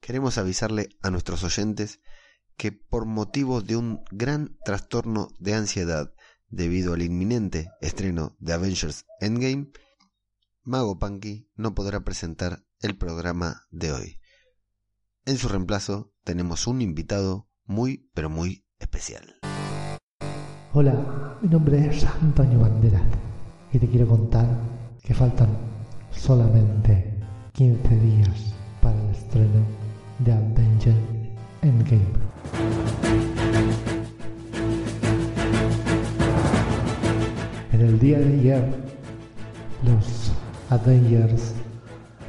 Queremos avisarle a nuestros oyentes que por motivo de un gran trastorno de ansiedad debido al inminente estreno de Avengers Endgame, Mago Punky no podrá presentar el programa de hoy. En su reemplazo tenemos un invitado muy pero muy especial. Hola, mi nombre es Antonio Banderas y te quiero contar que faltan solamente 15 días para el estreno de Avengers Endgame. En el día de ayer, los Avengers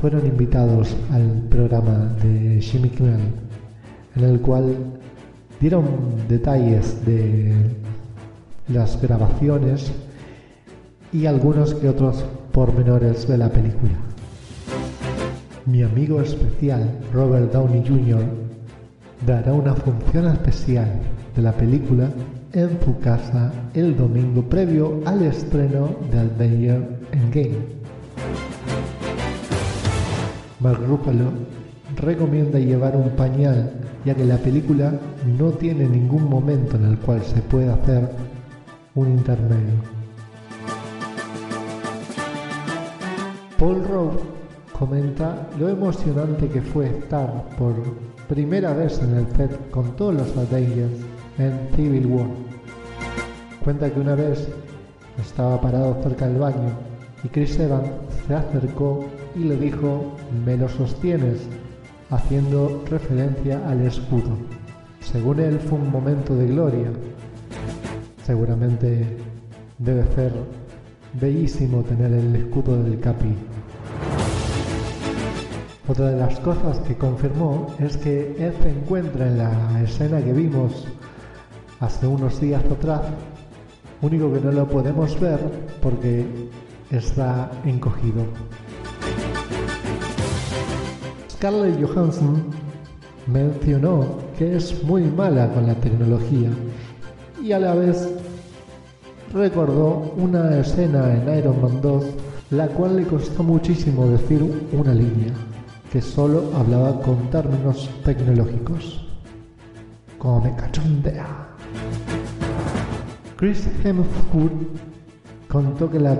fueron invitados al programa de Jimmy Kimmel, en el cual dieron detalles de las grabaciones y algunos que otros pormenores de la película. Mi amigo especial, Robert Downey Jr., dará una función especial de la película en su casa el domingo previo al estreno de Avengers Endgame. Mark Ruffalo recomienda llevar un pañal ya que la película no tiene ningún momento en el cual se pueda hacer un intermedio. Paul Rowe comenta lo emocionante que fue estar por primera vez en el set con todos los Avengers en Civil War. Cuenta que una vez estaba parado cerca del baño y Chris Evans se acercó y le dijo me lo sostienes haciendo referencia al escudo. Según él fue un momento de gloria. Seguramente debe ser bellísimo tener el escudo del Capi. Otra de las cosas que confirmó es que él se encuentra en la escena que vimos hace unos días atrás, único que no lo podemos ver porque está encogido. Scarlett Johansson mencionó que es muy mala con la tecnología y a la vez recordó una escena en Iron Man 2 la cual le costó muchísimo decir una línea que solo hablaba con términos tecnológicos. Como me cachondea. Chris Hemsworth contó que la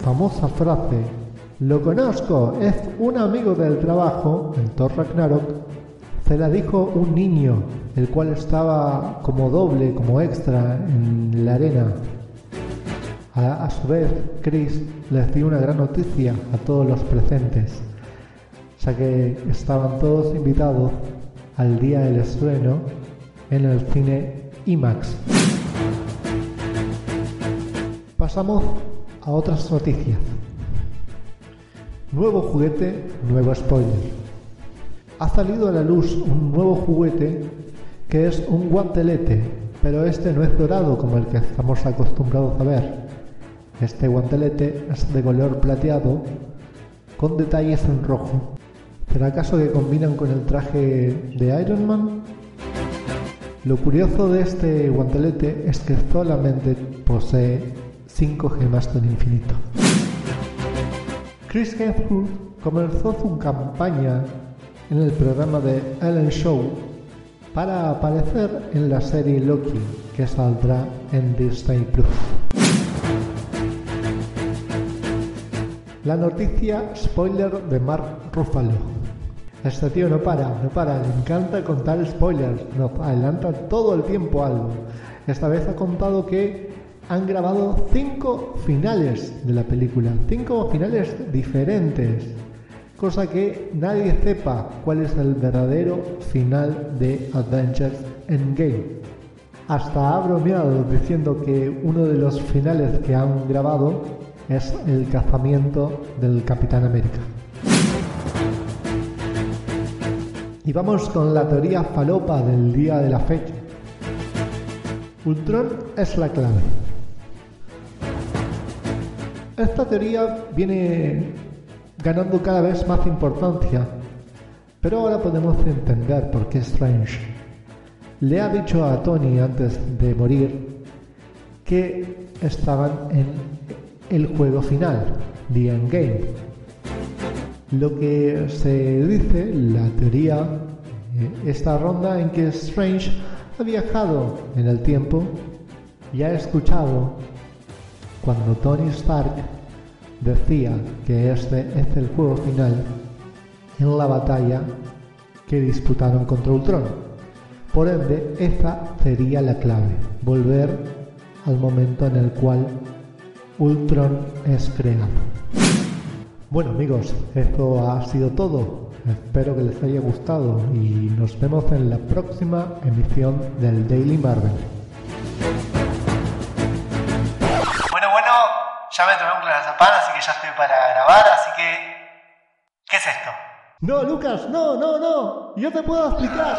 famosa frase lo conozco, es un amigo del trabajo en Thor Ragnarok, se la dijo un niño, el cual estaba como doble, como extra en la arena. A, a su vez, Chris les dio una gran noticia a todos los presentes, ya que estaban todos invitados al día del estreno en el cine IMAX. Pasamos a otras noticias. Nuevo juguete, nuevo spoiler. Ha salido a la luz un nuevo juguete que es un guantelete, pero este no es dorado como el que estamos acostumbrados a ver. Este guantelete es de color plateado con detalles en rojo. ¿Será acaso que combinan con el traje de Iron Man? Lo curioso de este guantelete es que solamente posee 5 gemas del infinito. Chris Hemsworth comenzó su campaña en el programa de Ellen Show para aparecer en la serie Loki que saldrá en Disney Plus. La noticia spoiler de Mark Ruffalo. Este tío no para, no para, le encanta contar spoilers, nos adelanta todo el tiempo algo. Esta vez ha contado que han grabado cinco finales de la película, cinco finales diferentes, cosa que nadie sepa cuál es el verdadero final de Avengers Endgame. Hasta ha bromeado diciendo que uno de los finales que han grabado es el cazamiento del Capitán América. Y vamos con la teoría falopa del día de la fecha. Ultron es la clave. Esta teoría viene ganando cada vez más importancia, pero ahora podemos entender por qué Strange le ha dicho a Tony antes de morir que estaban en el juego final, The Endgame lo que se dice, la teoría, eh, esta ronda en que Strange ha viajado en el tiempo y ha escuchado cuando Tony Stark decía que este es el juego final en la batalla que disputaron contra Ultron. Por ende, esta sería la clave, volver al momento en el cual Ultron es creado. Bueno amigos, esto ha sido todo. Espero que les haya gustado y nos vemos en la próxima emisión del Daily Marvel. Bueno, bueno, ya me tomé un clonazepam, así que ya estoy para grabar, así que... ¿Qué es esto? No, Lucas, no, no, no. Yo te puedo explicar.